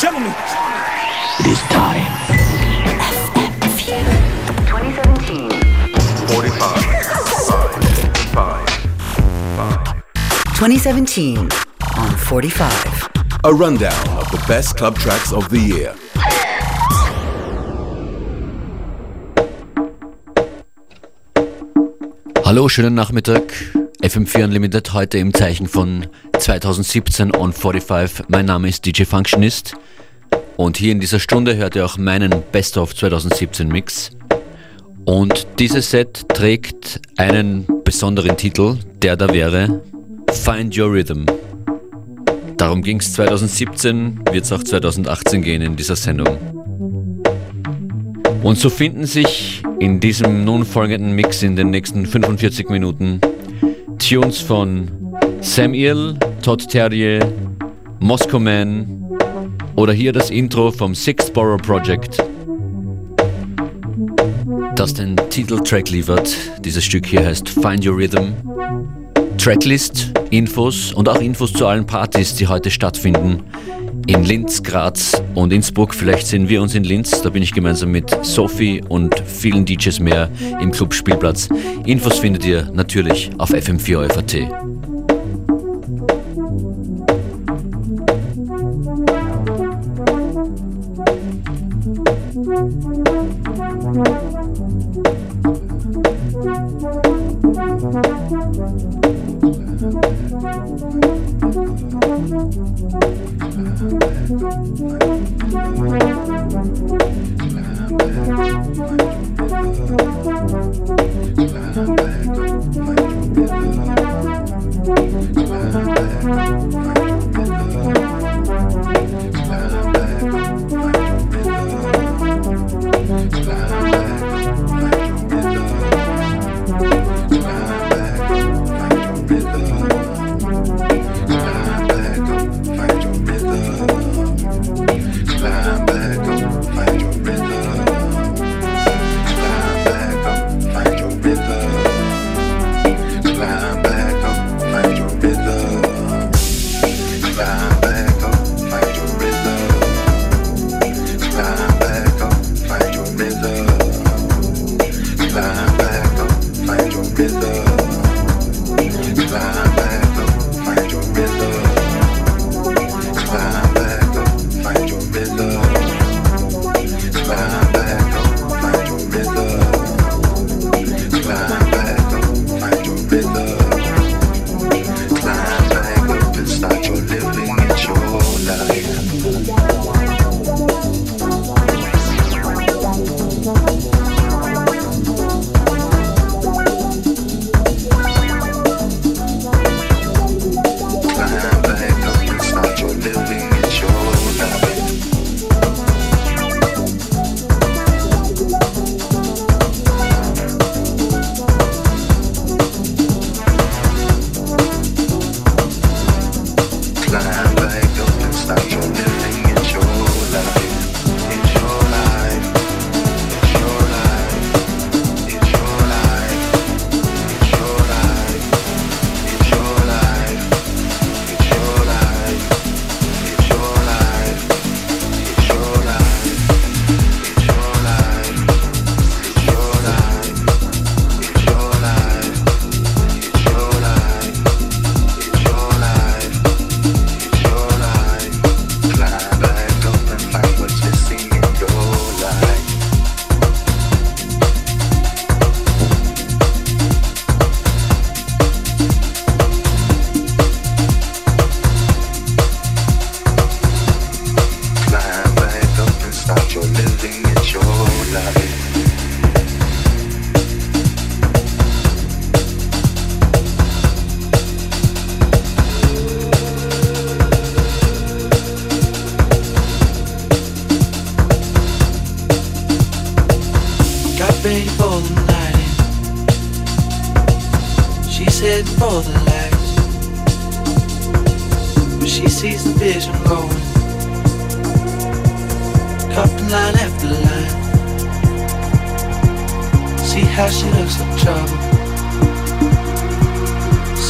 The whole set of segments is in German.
gentlemen, it is time. 2017. 45. 5. 5. 2017 on 45. A rundown of the best club tracks of the year. Hallo, schönen Nachmittag. FM4 Unlimited heute im Zeichen von 2017 on 45. Mein Name ist DJ Functionist und hier in dieser Stunde hört ihr auch meinen Best of 2017 Mix. Und dieses Set trägt einen besonderen Titel, der da wäre Find Your Rhythm. Darum ging es 2017, wird es auch 2018 gehen in dieser Sendung. Und so finden sich in diesem nun folgenden Mix in den nächsten 45 Minuten Tunes von Sam Earl, Todd Terrier, Moscow Man oder hier das Intro vom Sixth Borough Project, das den Titeltrack liefert. Dieses Stück hier heißt Find Your Rhythm. Tracklist, Infos und auch Infos zu allen Partys, die heute stattfinden. In Linz, Graz und Innsbruck. Vielleicht sehen wir uns in Linz. Da bin ich gemeinsam mit Sophie und vielen DJs mehr im Club Spielplatz. Infos findet ihr natürlich auf fm4.at. I'm back.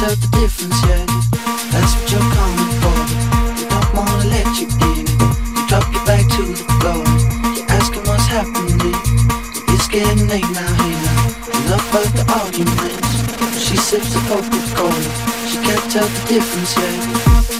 Tell the difference yet. That's what you're coming for, they don't wanna let you in. You drop your back to the floor. You're asking what's happening. It's getting late now, hey now. Enough of the arguments. She sips the Coca-Cola. She can't tell the difference yet.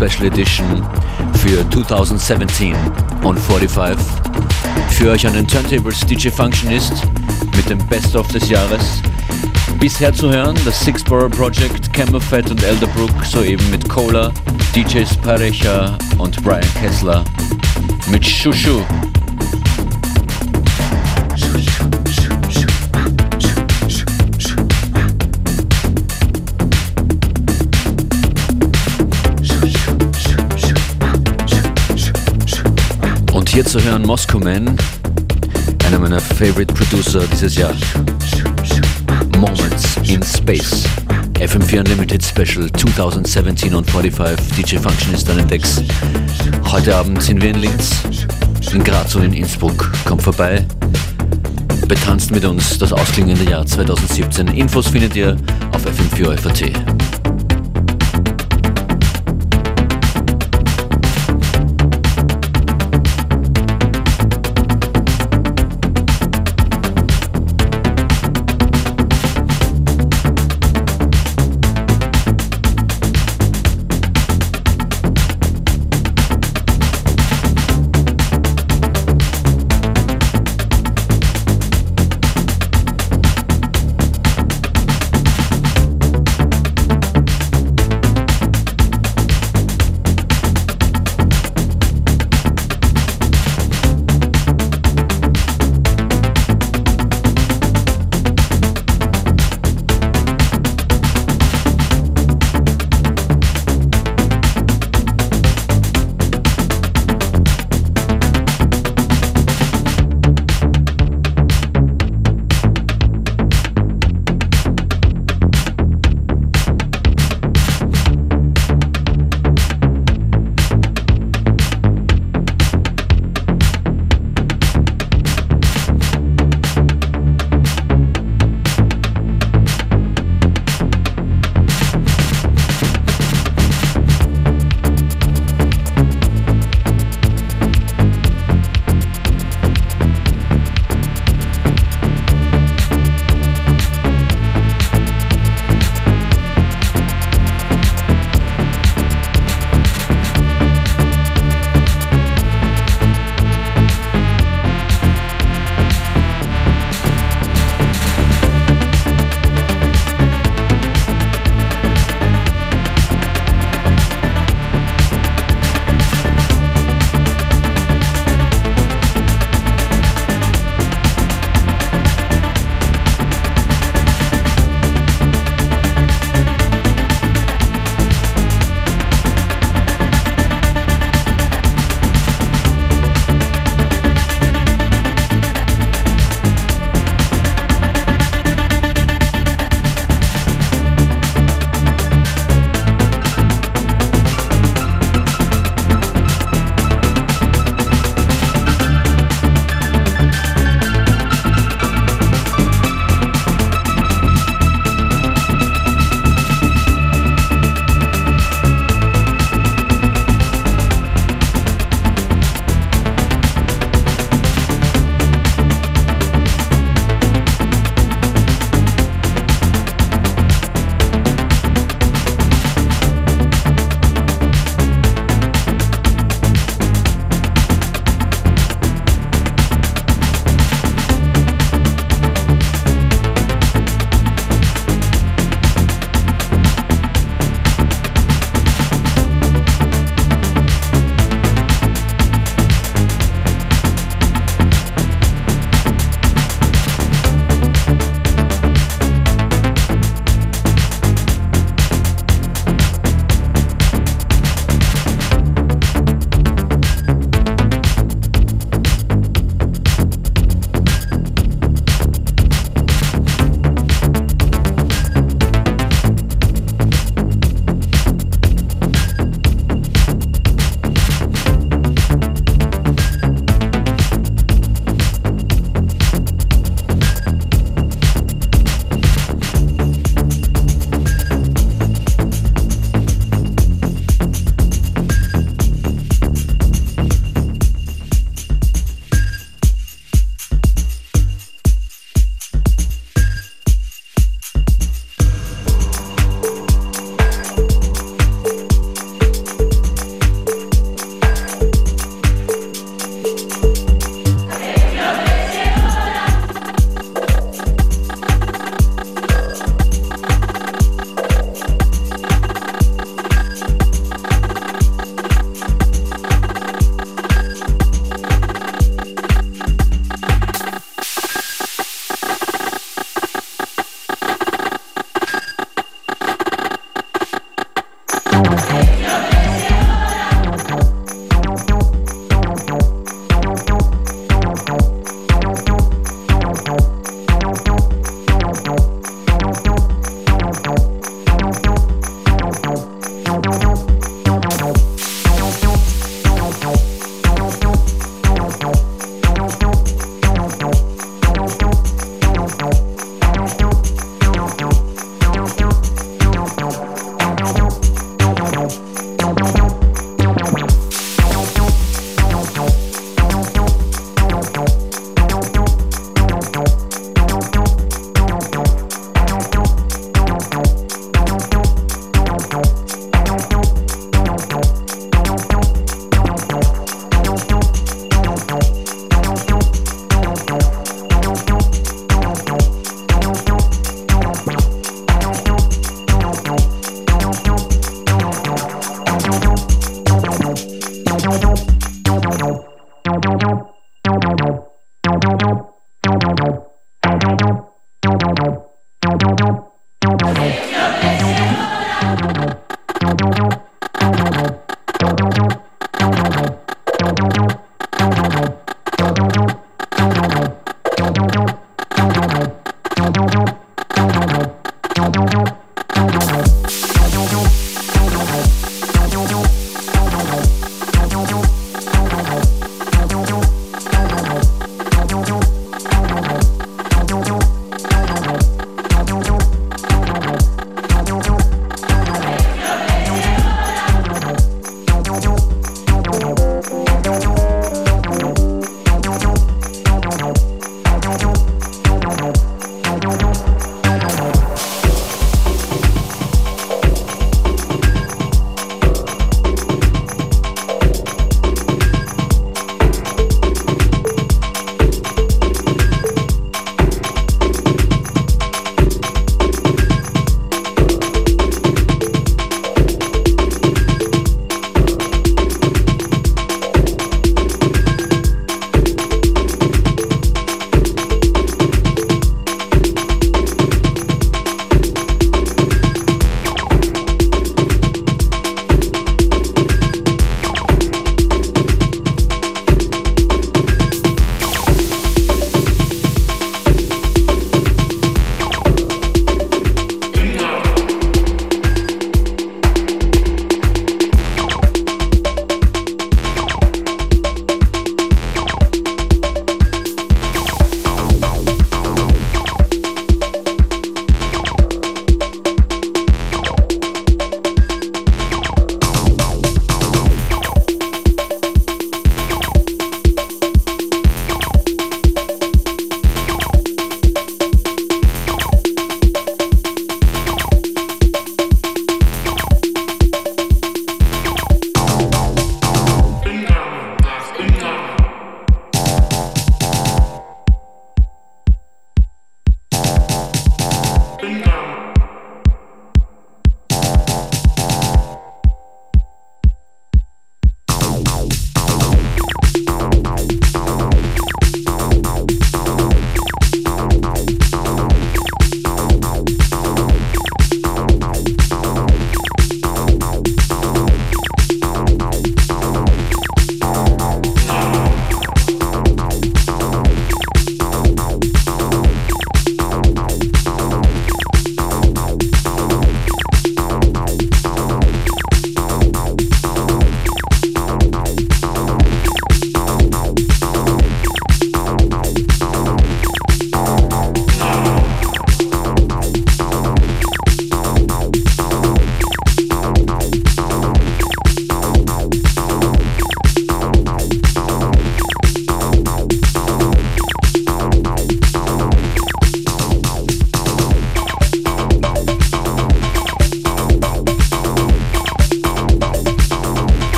Special Edition für 2017 on 45. Für euch an den Turntables DJ Functionist mit dem Best of des Jahres. Bisher zu hören das Six Borough Project, Camelfett und Elderbrook, soeben mit Cola, DJs Parecha und Brian Kessler mit Shushu. Und hier zu hören Moscow Man, einer meiner Favorite Producer dieses Jahr. Moments in Space. FM4 Unlimited Special 2017 on 45 DJ Functionist an den. Heute Abend sind wir in Linz, in Graz und in Innsbruck. Kommt vorbei, betanzt mit uns das ausklingende Jahr 2017. Infos findet ihr auf FM4 ist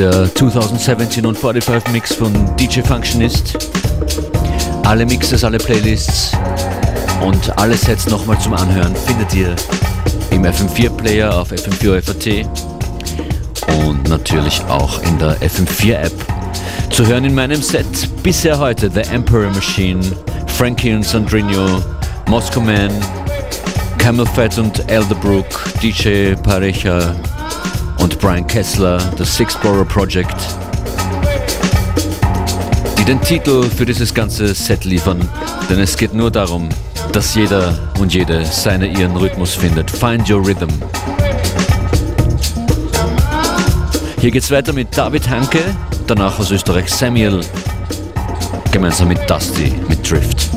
der 2017 und 45 Mix von DJ Functionist. Alle Mixes, alle Playlists und alle Sets nochmal zum Anhören findet ihr im FM4 Player auf FM4 FAT und natürlich auch in der FM4 App. Zu hören in meinem Set bisher heute The Emperor Machine, Frankie und Sandrino, Moscow Man, Camel Fat und Elderbrook, DJ Parecha und Brian Kessler, das Sixplorer Project, die den Titel für dieses ganze Set liefern, denn es geht nur darum, dass jeder und jede seine ihren Rhythmus findet. Find your rhythm. Hier geht's weiter mit David Hanke, danach aus Österreich Samuel, gemeinsam mit Dusty, mit Drift.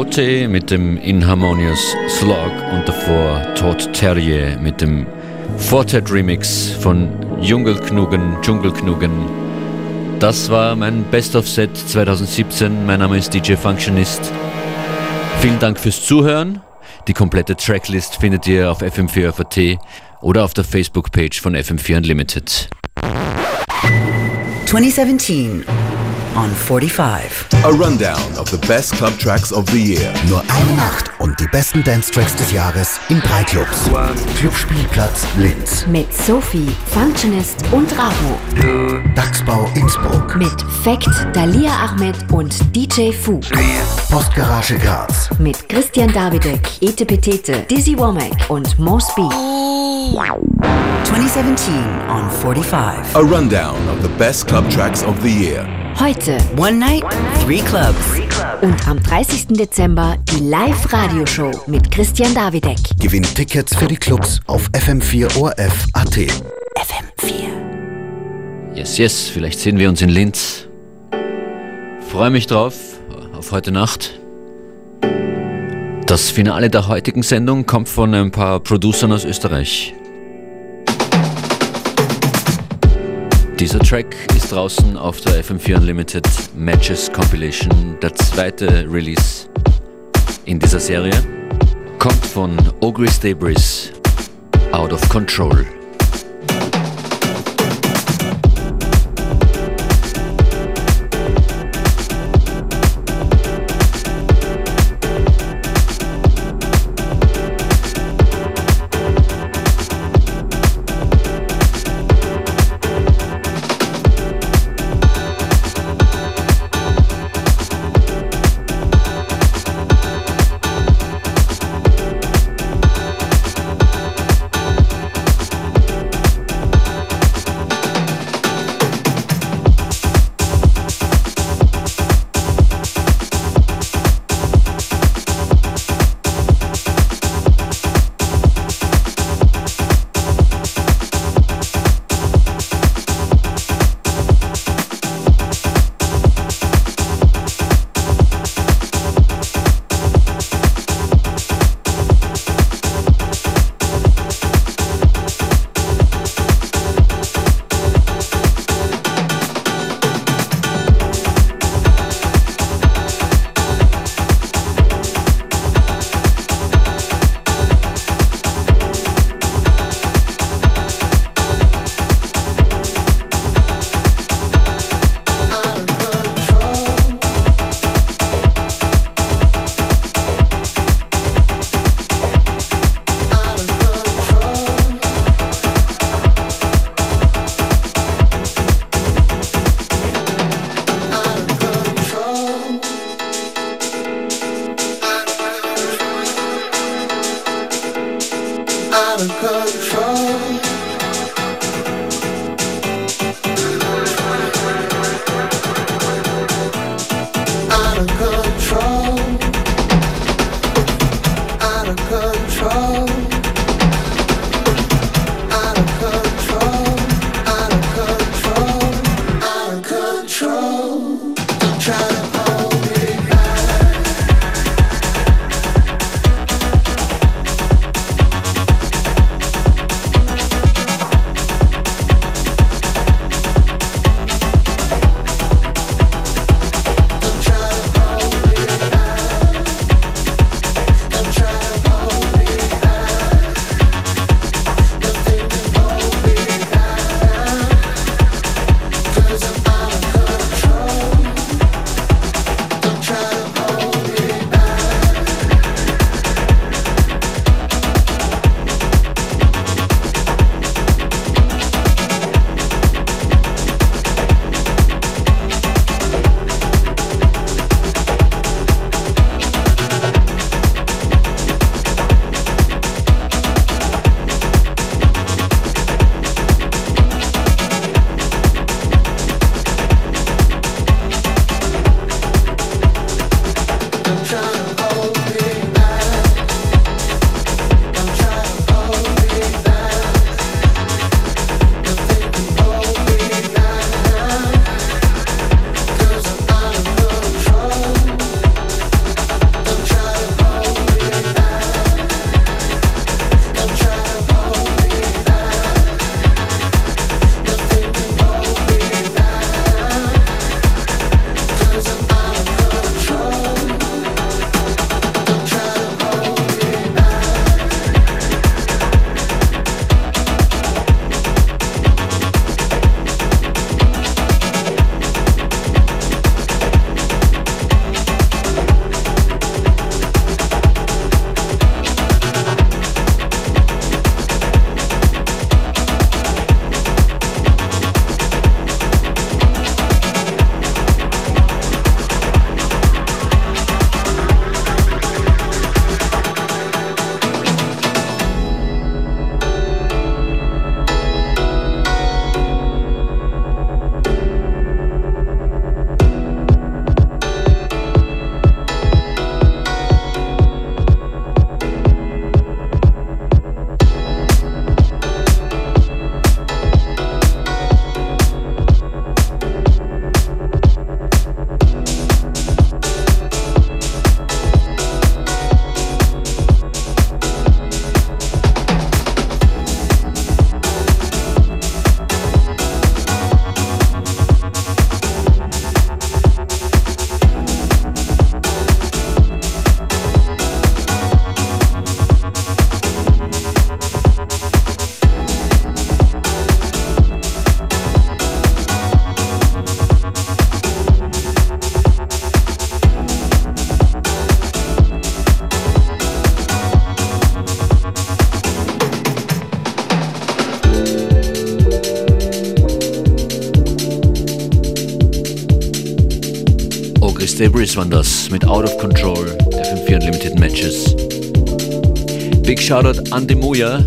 Cote mit dem Inharmonious Slog und davor Todd Terrier mit dem Fortet Remix von Jungelknugen, Dschungelknugen. Das war mein Best of Set 2017. Mein Name ist DJ Functionist. Vielen Dank fürs Zuhören. Die komplette Tracklist findet ihr auf fm4.at oder auf der Facebook-Page von FM4 Unlimited. 2017 on 45. A rundown of the best club tracks of the year. Nur eine Nacht und die besten Dance-Tracks des Jahres in drei Clubs. Clubspielplatz Linz, Mit Sophie, Functionist und Ravo. Dachsbau Innsbruck, Mit Fact, Dalia Ahmed und DJ Fu. Postgarage Graz, Mit Christian Davidek, Ete Petete, Dizzy Womack und Mo Speed. 2017 on 45. A rundown of the best club tracks of the year. Heute One night, three clubs. und am 30. Dezember die Live-Radio-Show mit Christian Davidek. Gewinn Tickets für die Clubs auf fm4orf.at. FM4. Yes, yes, vielleicht sehen wir uns in Linz. Freue mich drauf, auf heute Nacht. Das Finale der heutigen Sendung kommt von ein paar Producern aus Österreich. Dieser Track ist draußen auf der FM4 Unlimited Matches Compilation, der zweite Release in dieser Serie. Kommt von Ogris Debris, Out of Control. Debris waren das mit Out of Control, FM4 Unlimited Matches. Big Shoutout an Demuya.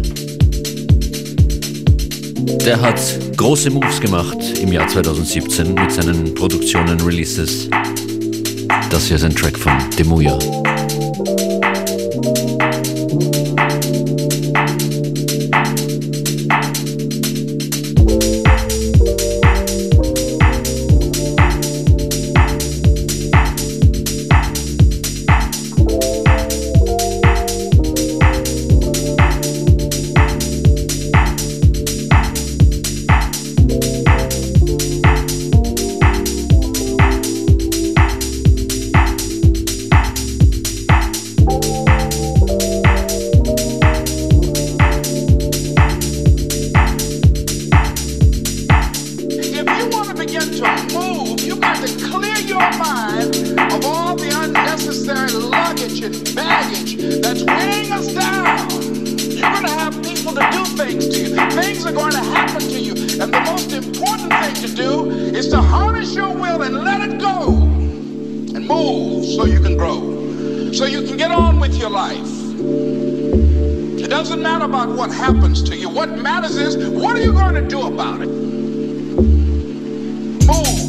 Der hat große Moves gemacht im Jahr 2017 mit seinen Produktionen, Releases. Das hier ist ein Track von Demuya. baggage that's weighing us down. You're going to have people that do things to you. Things are going to happen to you. And the most important thing to do is to harness your will and let it go and move so you can grow, so you can get on with your life. It doesn't matter about what happens to you. What matters is what are you going to do about it? Move.